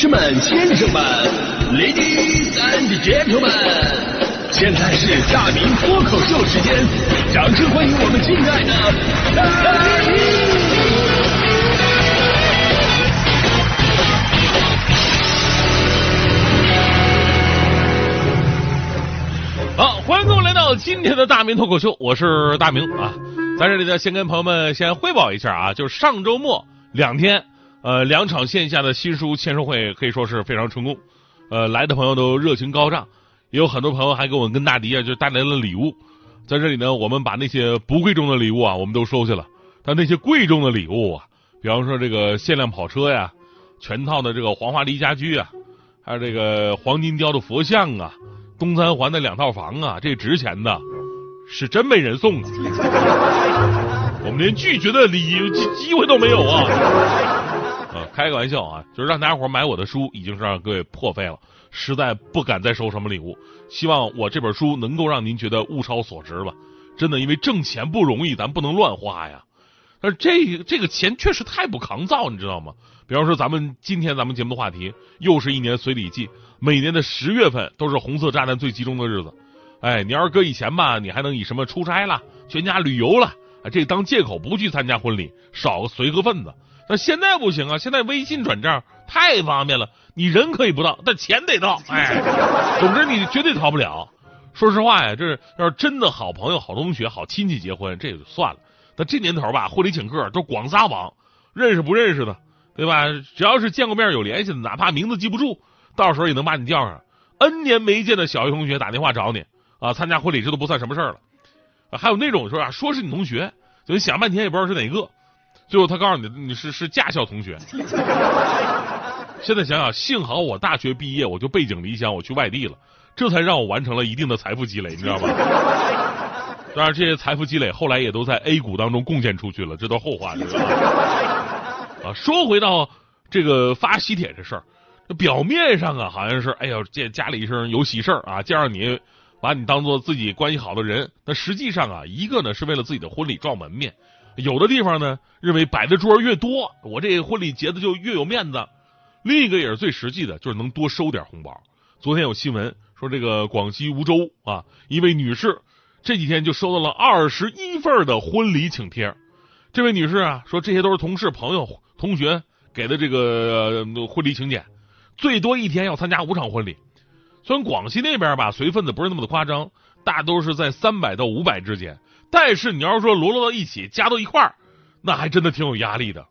士们、先生们，Ladies and Gentlemen，现在是大明脱口秀时间，掌声欢迎我们敬爱的大明！好，欢迎各位来到今天的大明脱口秀，我是大明啊，在这里呢，先跟朋友们先汇报一下啊，就是上周末两天。呃，两场线下的新书签售会可以说是非常成功，呃，来的朋友都热情高涨，也有很多朋友还给我们跟大迪啊就带来了礼物，在这里呢，我们把那些不贵重的礼物啊，我们都收下了，但那些贵重的礼物啊，比方说这个限量跑车呀，全套的这个黄花梨家居啊，还有这个黄金雕的佛像啊，东三环的两套房啊，这值钱的，是真没人送啊，我们连拒绝的礼机机会都没有啊。开个玩笑啊，就是让大家伙买我的书，已经是让各位破费了，实在不敢再收什么礼物。希望我这本书能够让您觉得物超所值吧。真的，因为挣钱不容易，咱不能乱花呀。但是这这个钱确实太不抗造，你知道吗？比方说，咱们今天咱们节目的话题，又是一年随礼季，每年的十月份都是红色炸弹最集中的日子。哎，你要是搁以前吧，你还能以什么出差了、全家旅游了，这当借口不去参加婚礼，少随和份子。那现在不行啊！现在微信转账太方便了，你人可以不到，但钱得到。哎，总之你绝对逃不了。说实话呀，这要是真的好朋友、好同学、好亲戚结婚，这也就算了。但这年头吧，婚礼请客都广撒网，认识不认识的，对吧？只要是见过面有联系的，哪怕名字记不住，到时候也能把你叫上。N 年没见的小学同学打电话找你啊，参加婚礼这都不算什么事儿了。还有那种说啊，说是你同学，就想半天也不知道是哪个。最后他告诉你你是是驾校同学，现在想想，幸好我大学毕业我就背井离乡我去外地了，这才让我完成了一定的财富积累，你知道吗？当然这些财富积累后来也都在 A 股当中贡献出去了，这都后话了。啊，说回到这个发喜帖这事儿，表面上啊好像是哎呦这家里一声有喜事儿啊，见着你把你当做自己关系好的人，那实际上啊一个呢是为了自己的婚礼撞门面。有的地方呢，认为摆的桌越多，我这婚礼结的就越有面子；另一个也是最实际的，就是能多收点红包。昨天有新闻说，这个广西梧州啊，一位女士这几天就收到了二十一份的婚礼请帖。这位女士啊，说这些都是同事、朋友、同学给的这个婚礼请柬，最多一天要参加五场婚礼。虽然广西那边吧，随份子不是那么的夸张，大都是在三百到五百之间。但是你要是说罗罗到一起，加到一块儿，那还真的挺有压力的。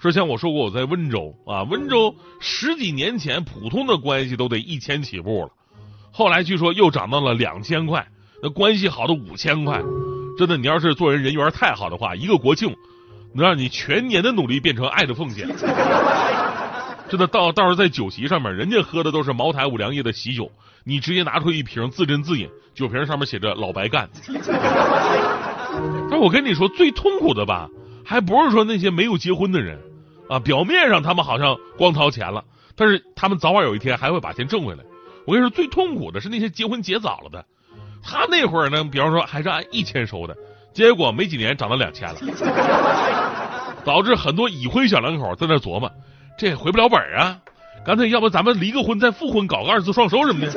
之前我说过我在温州啊，温州十几年前普通的关系都得一千起步了，后来据说又涨到了两千块，那关系好的五千块。真的，你要是做人人缘太好的话，一个国庆能让你全年的努力变成爱的奉献。真的，到到时候在酒席上面，人家喝的都是茅台、五粮液的喜酒，你直接拿出一瓶自斟自饮，酒瓶上面写着“老白干”。但我跟你说，最痛苦的吧，还不是说那些没有结婚的人啊，表面上他们好像光掏钱了，但是他们早晚有一天还会把钱挣回来。我跟你说，最痛苦的是那些结婚结早了的，他那会儿呢，比方说还是按一千收的，结果没几年涨到两千了，导致很多已婚小两口在那琢磨。这回不了本啊！干脆要不咱们离个婚再复婚，搞个二次双收什么的。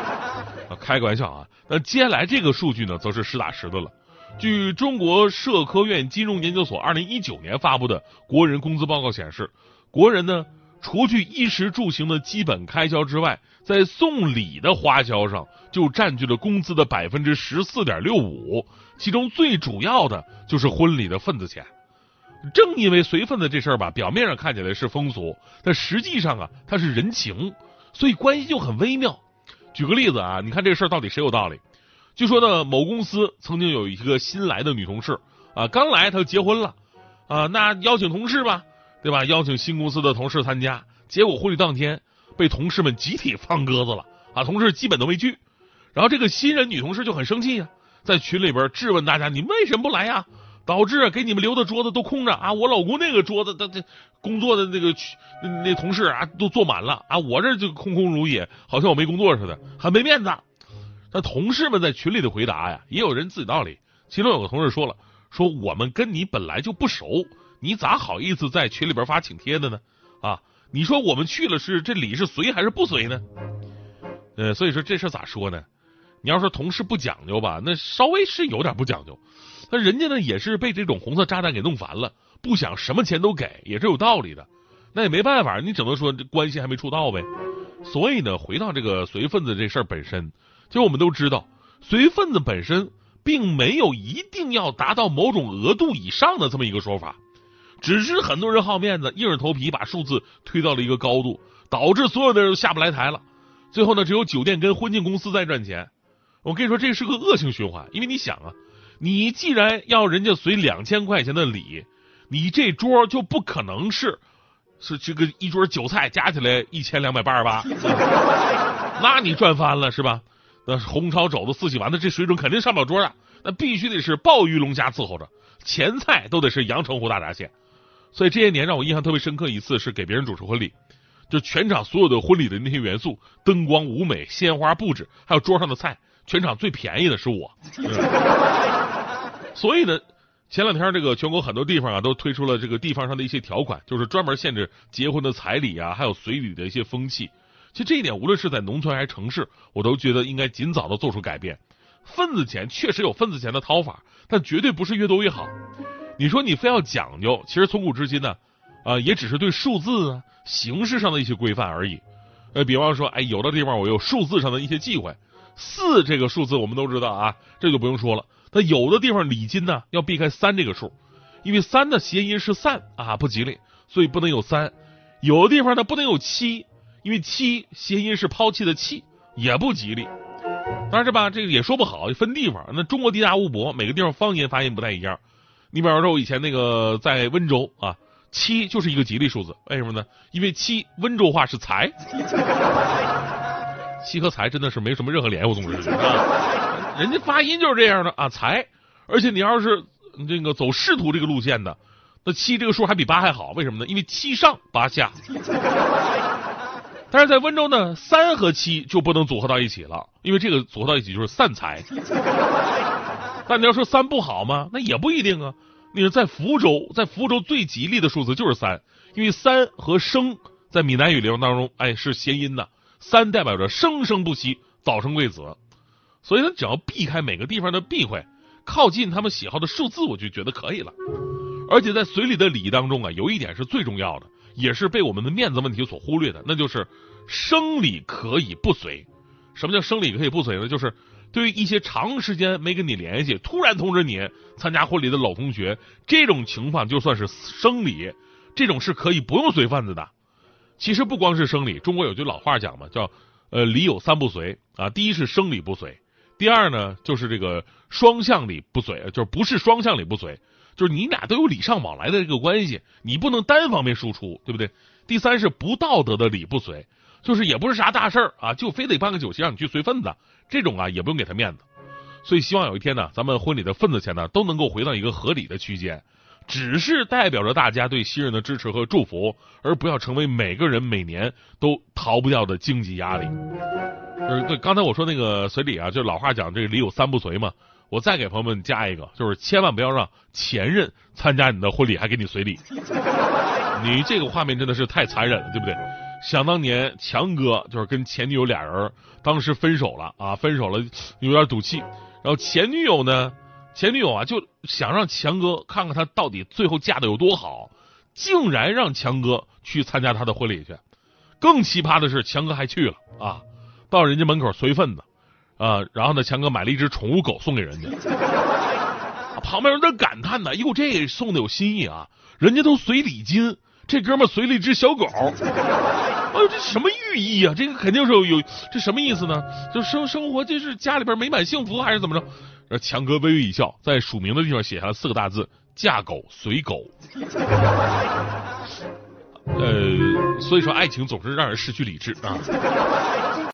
开个玩笑啊！那接下来这个数据呢，则是实打实的了。据中国社科院金融研究所二零一九年发布的国人工资报告显示，国人呢，除去衣食住行的基本开销之外，在送礼的花销上就占据了工资的百分之十四点六五，其中最主要的就是婚礼的份子钱。正因为随份子这事儿吧，表面上看起来是风俗，但实际上啊，它是人情，所以关系就很微妙。举个例子啊，你看这事儿到底谁有道理？据说呢，某公司曾经有一个新来的女同事啊，刚来她就结婚了啊，那邀请同事吧，对吧？邀请新公司的同事参加，结果婚礼当天被同事们集体放鸽子了啊，同事基本都没去。然后这个新人女同事就很生气呀，在群里边质问大家：“你为什么不来呀？”导致给你们留的桌子都空着啊！我老公那个桌子，他他工作的那个那那同事啊，都坐满了啊！我这就空空如也，好像我没工作似的，很没面子。那同事们在群里的回答呀，也有人自己道理。其中有个同事说了：“说我们跟你本来就不熟，你咋好意思在群里边发请帖的呢？啊，你说我们去了是这礼是随还是不随呢？呃，所以说这事咋说呢？你要说同事不讲究吧，那稍微是有点不讲究。那人家呢也是被这种红色炸弹给弄烦了，不想什么钱都给，也是有道理的。那也没办法，你只能说这关系还没处到呗。所以呢，回到这个随份子这事儿本身，其实我们都知道，随份子本身并没有一定要达到某种额度以上的这么一个说法，只是很多人好面子，硬着头皮把数字推到了一个高度，导致所有的人都下不来台了。最后呢，只有酒店跟婚庆公司在赚钱。我跟你说，这是个恶性循环，因为你想啊，你既然要人家随两千块钱的礼，你这桌就不可能是。是这个一桌韭菜加起来一千两百八十八，那你赚翻了是吧？那红烧肘子四喜丸子这水准肯定上不了桌啊，那必须得是鲍鱼龙虾伺候着，前菜都得是阳澄湖大闸蟹。所以这些年让我印象特别深刻一次是给别人主持婚礼，就全场所有的婚礼的那些元素，灯光、舞美、鲜花布置，还有桌上的菜，全场最便宜的是我。所以呢。前两天，这个全国很多地方啊，都推出了这个地方上的一些条款，就是专门限制结婚的彩礼啊，还有随礼的一些风气。其实这一点，无论是在农村还是城市，我都觉得应该尽早的做出改变。份子钱确实有份子钱的掏法，但绝对不是越多越好。你说你非要讲究，其实从古至今呢，啊，也只是对数字啊形式上的一些规范而已。呃，比方说，哎，有的地方我有数字上的一些忌讳，四这个数字我们都知道啊，这就不用说了。那有的地方礼金呢要避开三这个数，因为三的谐音是散啊不吉利，所以不能有三。有的地方呢不能有七，因为七谐音是抛弃的弃，也不吉利。但是吧，这个也说不好，分地方。那中国地大物博，每个地方方言发音不太一样。你比方说，我以前那个在温州啊，七就是一个吉利数字，为什么呢？因为七温州话是财，七和财真的是没什么任何联系，我总是啊。人家发音就是这样的啊，财，而且你要是这个走仕途这个路线的，那七这个数还比八还好，为什么呢？因为七上八下。但是在温州呢，三和七就不能组合到一起了，因为这个组合到一起就是散财。但你要说三不好吗？那也不一定啊。你说在福州，在福州最吉利的数字就是三，因为三和生在闽南语流当中，哎是谐音的，三代表着生生不息，早生贵子。所以呢，只要避开每个地方的避讳，靠近他们喜好的数字，我就觉得可以了。而且在随礼的礼仪当中啊，有一点是最重要的，也是被我们的面子问题所忽略的，那就是生理可以不随。什么叫生理可以不随呢？就是对于一些长时间没跟你联系，突然通知你参加婚礼的老同学，这种情况就算是生理，这种是可以不用随份子的。其实不光是生理，中国有句老话讲嘛，叫呃礼有三不随啊，第一是生理不随。第二呢，就是这个双向礼不随，就是不是双向礼不随，就是你俩都有礼尚往来的这个关系，你不能单方面输出，对不对？第三是不道德的礼不随，就是也不是啥大事儿啊，就非得办个酒席让你去随份子，这种啊也不用给他面子。所以希望有一天呢，咱们婚礼的份子钱呢都能够回到一个合理的区间，只是代表着大家对新人的支持和祝福，而不要成为每个人每年都逃不掉的经济压力。就是对刚才我说那个随礼啊，就老话讲这个礼有三不随嘛。我再给朋友们加一个，就是千万不要让前任参加你的婚礼还给你随礼。你这个画面真的是太残忍了，对不对？想当年强哥就是跟前女友俩人当时分手了啊，分手了有点赌气，然后前女友呢，前女友啊就想让强哥看看他到底最后嫁的有多好，竟然让强哥去参加他的婚礼去。更奇葩的是，强哥还去了啊。到人家门口随份子，啊，然后呢，强哥买了一只宠物狗送给人家，旁边人在感叹呢，哟，这送的有新意啊，人家都随礼金，这哥们随了一只小狗，哎呦，这什么寓意啊？这个肯定是有有，这什么意思呢？就生生活这是家里边美满幸福还是怎么着？然后强哥微微一笑，在署名的地方写下了四个大字：嫁狗随狗。呃，所以说爱情总是让人失去理智啊。